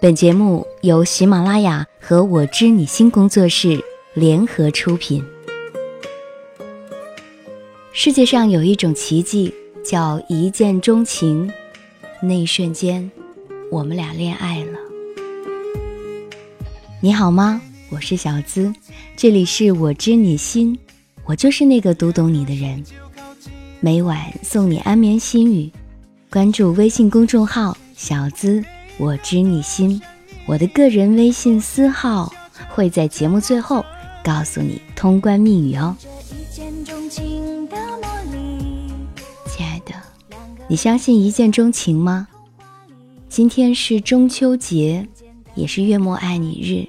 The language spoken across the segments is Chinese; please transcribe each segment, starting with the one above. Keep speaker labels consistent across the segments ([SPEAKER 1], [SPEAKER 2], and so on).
[SPEAKER 1] 本节目由喜马拉雅和我知你心工作室联合出品。世界上有一种奇迹，叫一见钟情。那一瞬间，我们俩恋爱了。你好吗？我是小资，这里是我知你心，我就是那个读懂你的人。每晚送你安眠心语，关注微信公众号“小资”。我知你心，我的个人微信私号会在节目最后告诉你通关密语哦。亲爱的，你相信一见钟情吗？今天是中秋节，也是月末爱你日。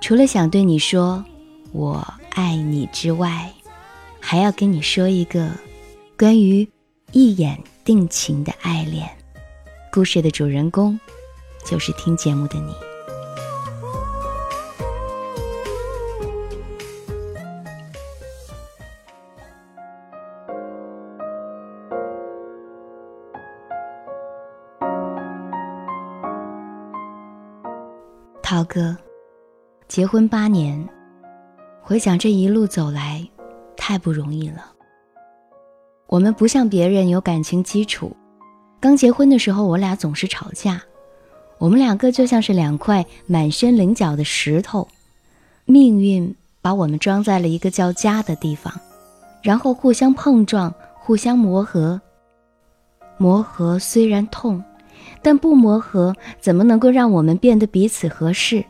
[SPEAKER 1] 除了想对你说我爱你之外，还要跟你说一个关于一眼定情的爱恋故事的主人公。就是听节目的你，涛哥，结婚八年，回想这一路走来，太不容易了。我们不像别人有感情基础，刚结婚的时候，我俩总是吵架。我们两个就像是两块满身棱角的石头，命运把我们装在了一个叫家的地方，然后互相碰撞，互相磨合。磨合虽然痛，但不磨合怎么能够让我们变得彼此合适？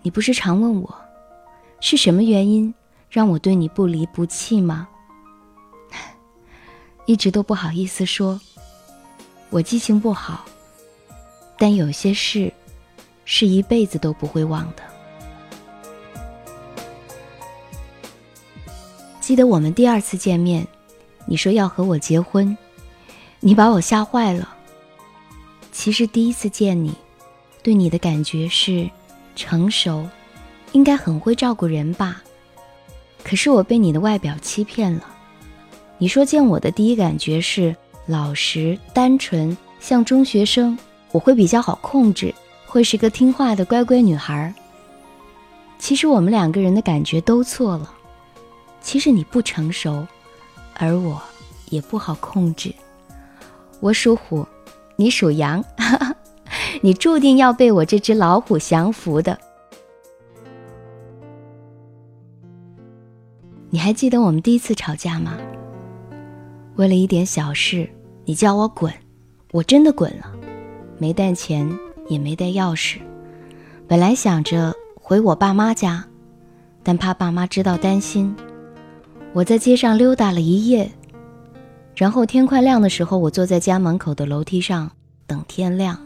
[SPEAKER 1] 你不是常问我，是什么原因让我对你不离不弃吗？一直都不好意思说，我记性不好。但有些事，是一辈子都不会忘的。记得我们第二次见面，你说要和我结婚，你把我吓坏了。其实第一次见你，对你的感觉是成熟，应该很会照顾人吧。可是我被你的外表欺骗了。你说见我的第一感觉是老实、单纯，像中学生。我会比较好控制，会是个听话的乖乖女孩。其实我们两个人的感觉都错了。其实你不成熟，而我也不好控制。我属虎，你属羊，你注定要被我这只老虎降服的。你还记得我们第一次吵架吗？为了一点小事，你叫我滚，我真的滚了。没带钱，也没带钥匙。本来想着回我爸妈家，但怕爸妈知道担心，我在街上溜达了一夜。然后天快亮的时候，我坐在家门口的楼梯上等天亮。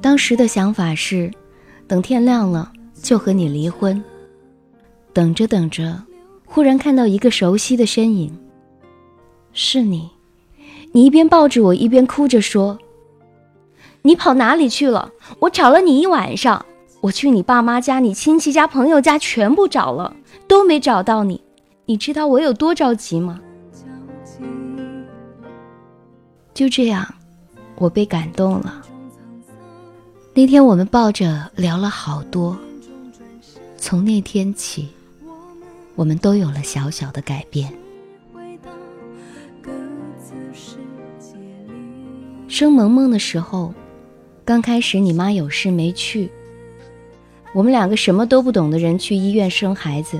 [SPEAKER 1] 当时的想法是，等天亮了就和你离婚。等着等着，忽然看到一个熟悉的身影。是你，你一边抱着我，一边哭着说：“你跑哪里去了？我找了你一晚上，我去你爸妈家、你亲戚家、朋友家，全部找了，都没找到你。你知道我有多着急吗？”就这样，我被感动了。那天我们抱着聊了好多。从那天起，我们都有了小小的改变。生萌萌的时候，刚开始你妈有事没去，我们两个什么都不懂的人去医院生孩子，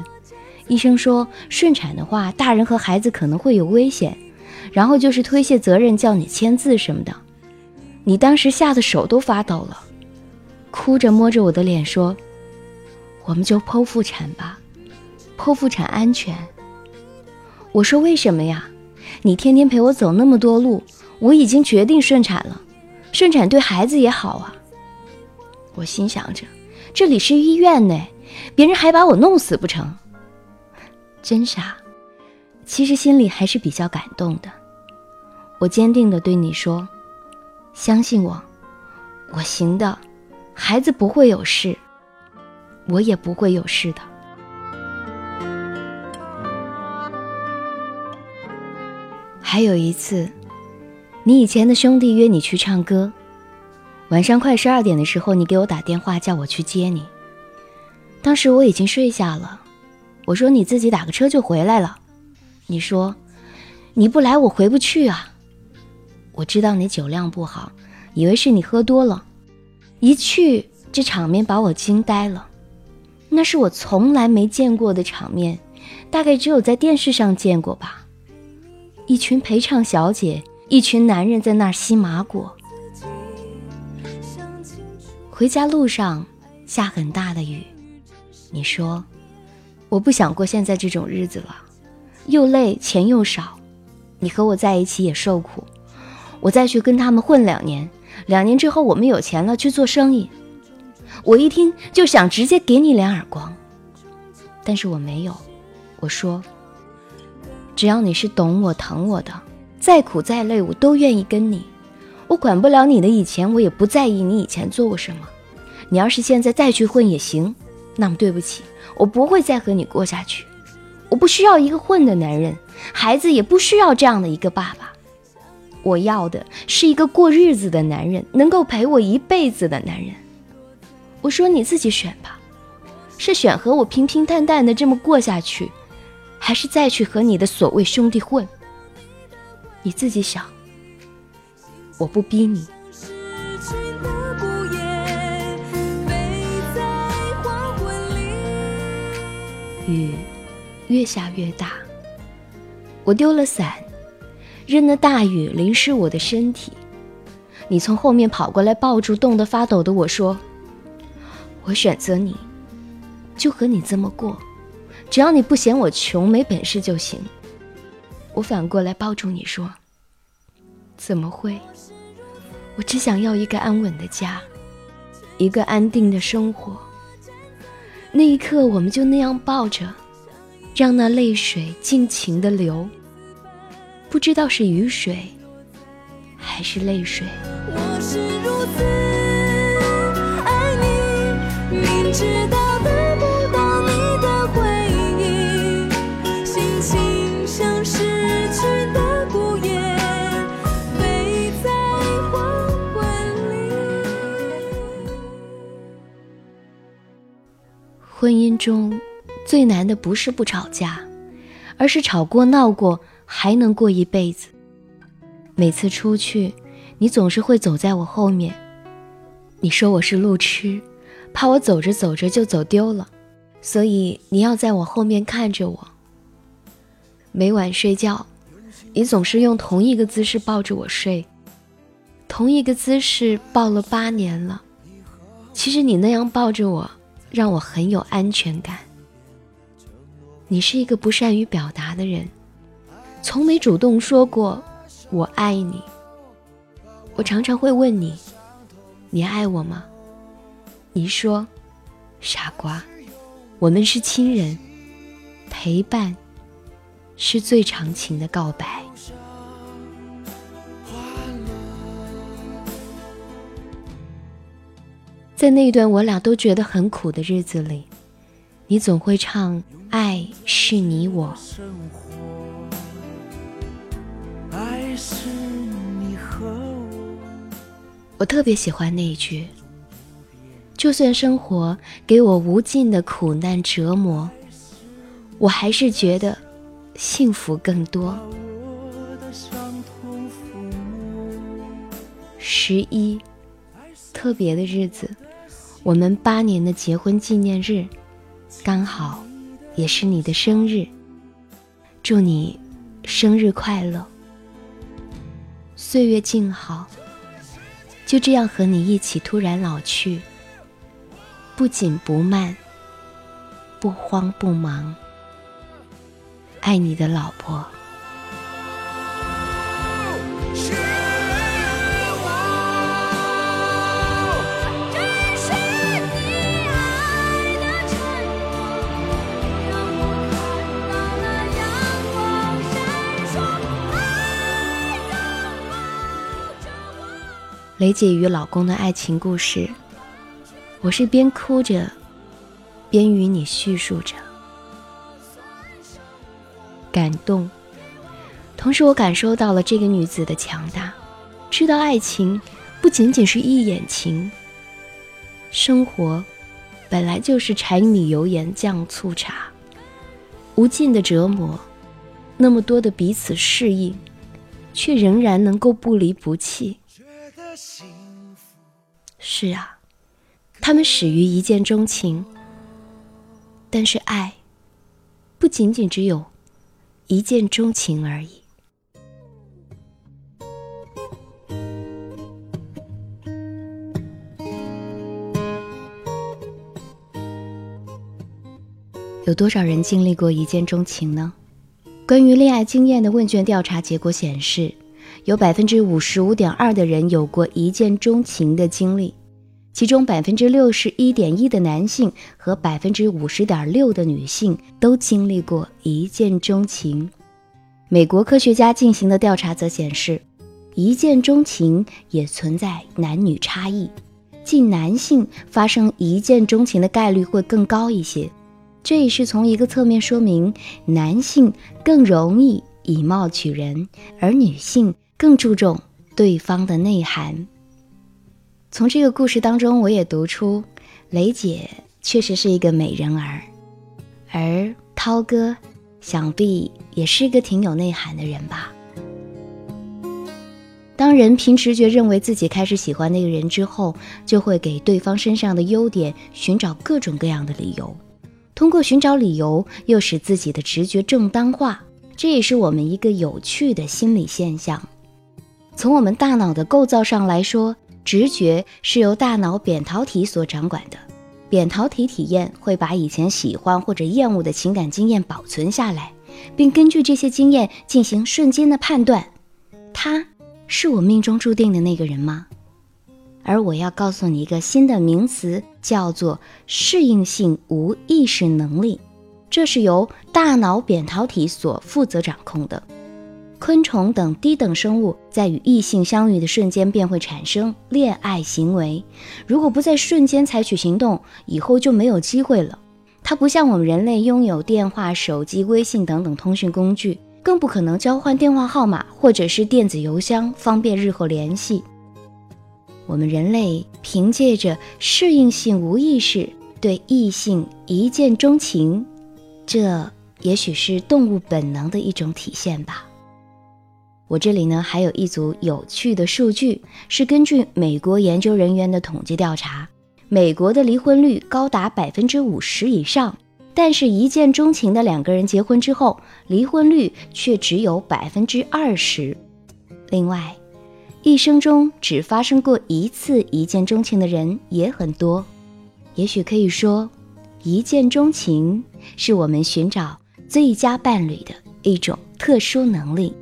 [SPEAKER 1] 医生说顺产的话，大人和孩子可能会有危险，然后就是推卸责任，叫你签字什么的。你当时吓得手都发抖了，哭着摸着我的脸说：“我们就剖腹产吧，剖腹产安全。”我说：“为什么呀？你天天陪我走那么多路。”我已经决定顺产了，顺产对孩子也好啊。我心想着，这里是医院呢，别人还把我弄死不成？真傻。其实心里还是比较感动的。我坚定地对你说：“相信我，我行的，孩子不会有事，我也不会有事的。”还有一次。你以前的兄弟约你去唱歌，晚上快十二点的时候，你给我打电话叫我去接你。当时我已经睡下了，我说你自己打个车就回来了。你说你不来我回不去啊。我知道你酒量不好，以为是你喝多了。一去这场面把我惊呆了，那是我从来没见过的场面，大概只有在电视上见过吧。一群陪唱小姐，一群男人在那儿吸麻果。回家路上下很大的雨。你说，我不想过现在这种日子了，又累，钱又少。你和我在一起也受苦，我再去跟他们混两年，两年之后我们有钱了去做生意。我一听就想直接给你两耳光，但是我没有。我说，只要你是懂我、疼我的，再苦再累我都愿意跟你。我管不了你的以前，我也不在意你以前做过什么。你要是现在再去混也行。那么对不起，我不会再和你过下去。我不需要一个混的男人，孩子也不需要这样的一个爸爸。我要的是一个过日子的男人，能够陪我一辈子的男人。我说你自己选吧，是选和我平平淡淡的这么过下去，还是再去和你的所谓兄弟混？你自己想，我不逼你。雨越下越大，我丢了伞，任那大雨淋湿我的身体。你从后面跑过来，抱住冻得发抖的我说：“我选择你，就和你这么过，只要你不嫌我穷没本事就行。”我反过来抱住你说：“怎么会？我只想要一个安稳的家，一个安定的生活。”那一刻，我们就那样抱着，让那泪水尽情的流，不知道是雨水，还是泪水。我是如此爱你，中最难的不是不吵架，而是吵过闹过还能过一辈子。每次出去，你总是会走在我后面。你说我是路痴，怕我走着走着就走丢了，所以你要在我后面看着我。每晚睡觉，你总是用同一个姿势抱着我睡，同一个姿势抱了八年了。其实你那样抱着我。让我很有安全感。你是一个不善于表达的人，从没主动说过“我爱你”。我常常会问你：“你爱我吗？”你说：“傻瓜，我们是亲人，陪伴是最长情的告白。”在那段我俩都觉得很苦的日子里，你总会唱《爱是你我》。我特别喜欢那一句：“就算生活给我无尽的苦难折磨，我还是觉得幸福更多。”十一，特别的日子。我们八年的结婚纪念日，刚好也是你的生日。祝你生日快乐，岁月静好。就这样和你一起突然老去，不紧不慢，不慌不忙。爱你的老婆。雷姐与老公的爱情故事，我是边哭着，边与你叙述着，感动。同时，我感受到了这个女子的强大。知道爱情不仅仅是一眼情。生活本来就是柴米油盐酱醋茶，无尽的折磨，那么多的彼此适应，却仍然能够不离不弃。是啊，他们始于一见钟情，但是爱不仅仅只有一见钟情而已。有多少人经历过一见钟情呢？关于恋爱经验的问卷调查结果显示，有百分之五十五点二的人有过一见钟情的经历，其中百分之六十一点一的男性和百分之五十点六的女性都经历过一见钟情。美国科学家进行的调查则显示，一见钟情也存在男女差异，即男性发生一见钟情的概率会更高一些。这也是从一个侧面说明，男性更容易以貌取人，而女性更注重对方的内涵。从这个故事当中，我也读出，雷姐确实是一个美人儿，而涛哥想必也是一个挺有内涵的人吧。当人凭直觉认为自己开始喜欢那个人之后，就会给对方身上的优点寻找各种各样的理由。通过寻找理由，又使自己的直觉正当化，这也是我们一个有趣的心理现象。从我们大脑的构造上来说，直觉是由大脑扁桃体所掌管的。扁桃体体验会把以前喜欢或者厌恶的情感经验保存下来，并根据这些经验进行瞬间的判断：他是我命中注定的那个人吗？而我要告诉你一个新的名词，叫做适应性无意识能力，这是由大脑扁桃体所负责掌控的。昆虫等低等生物在与异性相遇的瞬间便会产生恋爱行为，如果不在瞬间采取行动，以后就没有机会了。它不像我们人类拥有电话、手机、微信等等通讯工具，更不可能交换电话号码或者是电子邮箱，方便日后联系。我们人类凭借着适应性无意识对异性一见钟情，这也许是动物本能的一种体现吧。我这里呢还有一组有趣的数据，是根据美国研究人员的统计调查，美国的离婚率高达百分之五十以上，但是一见钟情的两个人结婚之后，离婚率却只有百分之二十。另外。一生中只发生过一次一见钟情的人也很多，也许可以说，一见钟情是我们寻找最佳伴侣的一种特殊能力。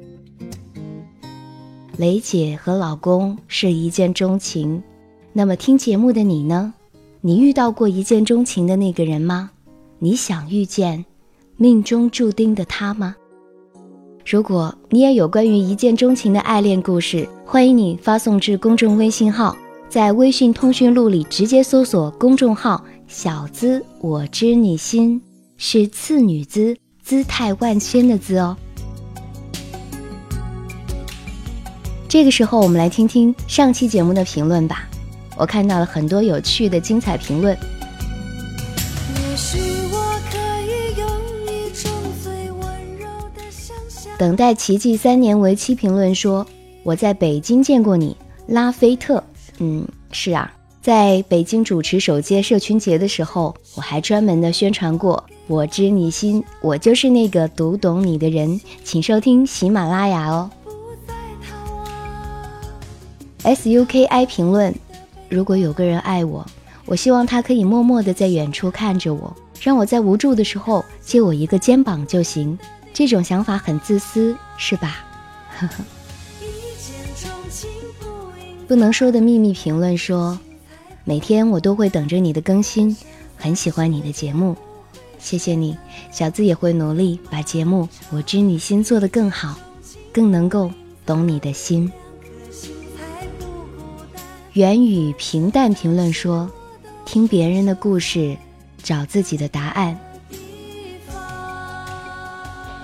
[SPEAKER 1] 雷姐和老公是一见钟情，那么听节目的你呢？你遇到过一见钟情的那个人吗？你想遇见命中注定的他吗？如果你也有关于一见钟情的爱恋故事，欢迎你发送至公众微信号，在微信通讯录里直接搜索公众号“小资我知你心”，是次女姿姿态万千的姿哦。这个时候，我们来听听上期节目的评论吧。我看到了很多有趣的精彩评论。等待奇迹三年为期评论说：“我在北京见过你，拉菲特。嗯，是啊，在北京主持首届社群节的时候，我还专门的宣传过。我知你心，我就是那个读懂你的人。请收听喜马拉雅哦。”SUKI 评论：如果有个人爱我，我希望他可以默默的在远处看着我，让我在无助的时候借我一个肩膀就行。这种想法很自私，是吧？呵呵不能说的秘密评论说，每天我都会等着你的更新，很喜欢你的节目，谢谢你，小资也会努力把节目《我知你心》做得更好，更能够懂你的心。元宇平淡评论说，听别人的故事，找自己的答案。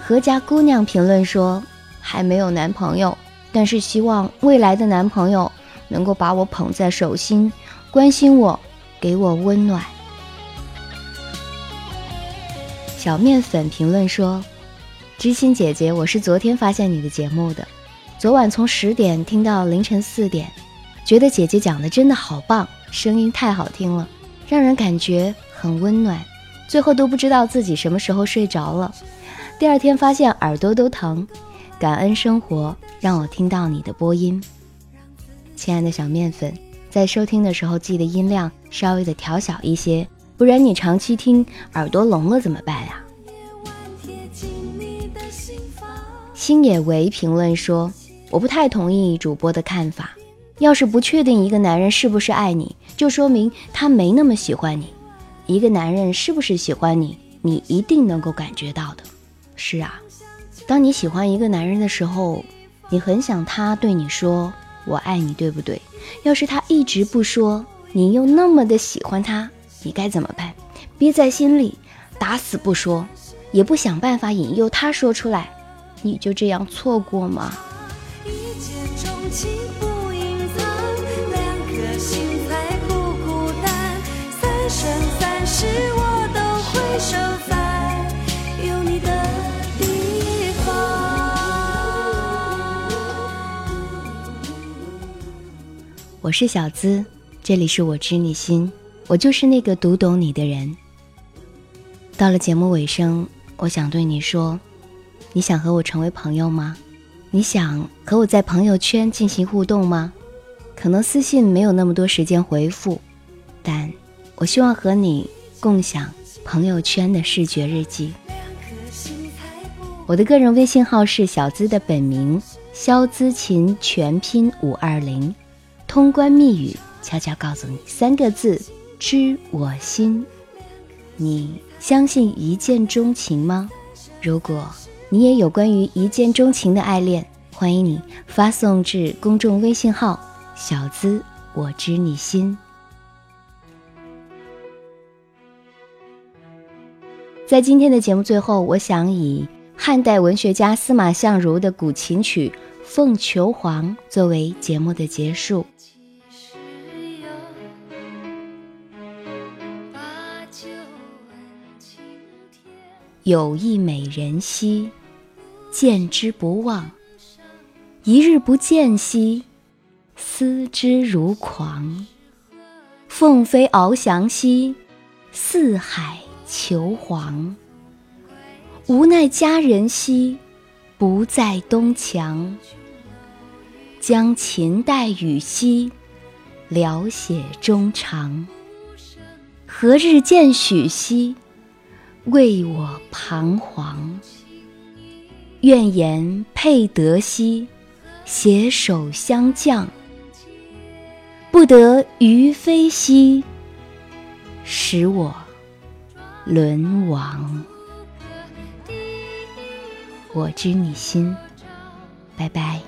[SPEAKER 1] 何家姑娘评论说：“还没有男朋友，但是希望未来的男朋友能够把我捧在手心，关心我，给我温暖。小面粉评论说：“知心姐姐，我是昨天发现你的节目的，昨晚从十点听到凌晨四点，觉得姐姐讲的真的好棒，声音太好听了，让人感觉很温暖。最后都不知道自己什么时候睡着了，第二天发现耳朵都疼。感恩生活让我听到你的播音，亲爱的小面粉，在收听的时候记得音量稍微的调小一些。”不然你长期听耳朵聋了怎么办呀？星野唯评论说：“我不太同意主播的看法。要是不确定一个男人是不是爱你，就说明他没那么喜欢你。一个男人是不是喜欢你，你一定能够感觉到的。是啊，当你喜欢一个男人的时候，你很想他对你说‘我爱你’，对不对？要是他一直不说，你又那么的喜欢他。”你该怎么办？憋在心里，打死不说，也不想办法引诱他说出来，你就这样错过吗？一见钟情我是小资，这里是我知你心。我就是那个读懂你的人。到了节目尾声，我想对你说：你想和我成为朋友吗？你想和我在朋友圈进行互动吗？可能私信没有那么多时间回复，但我希望和你共享朋友圈的视觉日记。我的个人微信号是小资的本名肖资琴全拼五二零，通关密语悄悄告诉你三个字。知我心，你相信一见钟情吗？如果你也有关于一见钟情的爱恋，欢迎你发送至公众微信号“小资我知你心”。在今天的节目最后，我想以汉代文学家司马相如的古琴曲《凤求凰》作为节目的结束。有一美人兮，见之不忘；一日不见兮，思之如狂。凤飞翱翔兮，四海求凰。无奈佳人兮，不在东墙。将琴代语兮，聊写衷肠。何日见许兮？为我彷徨，愿言配得兮，携手相将；不得于飞兮，使我沦亡。我知你心，拜拜。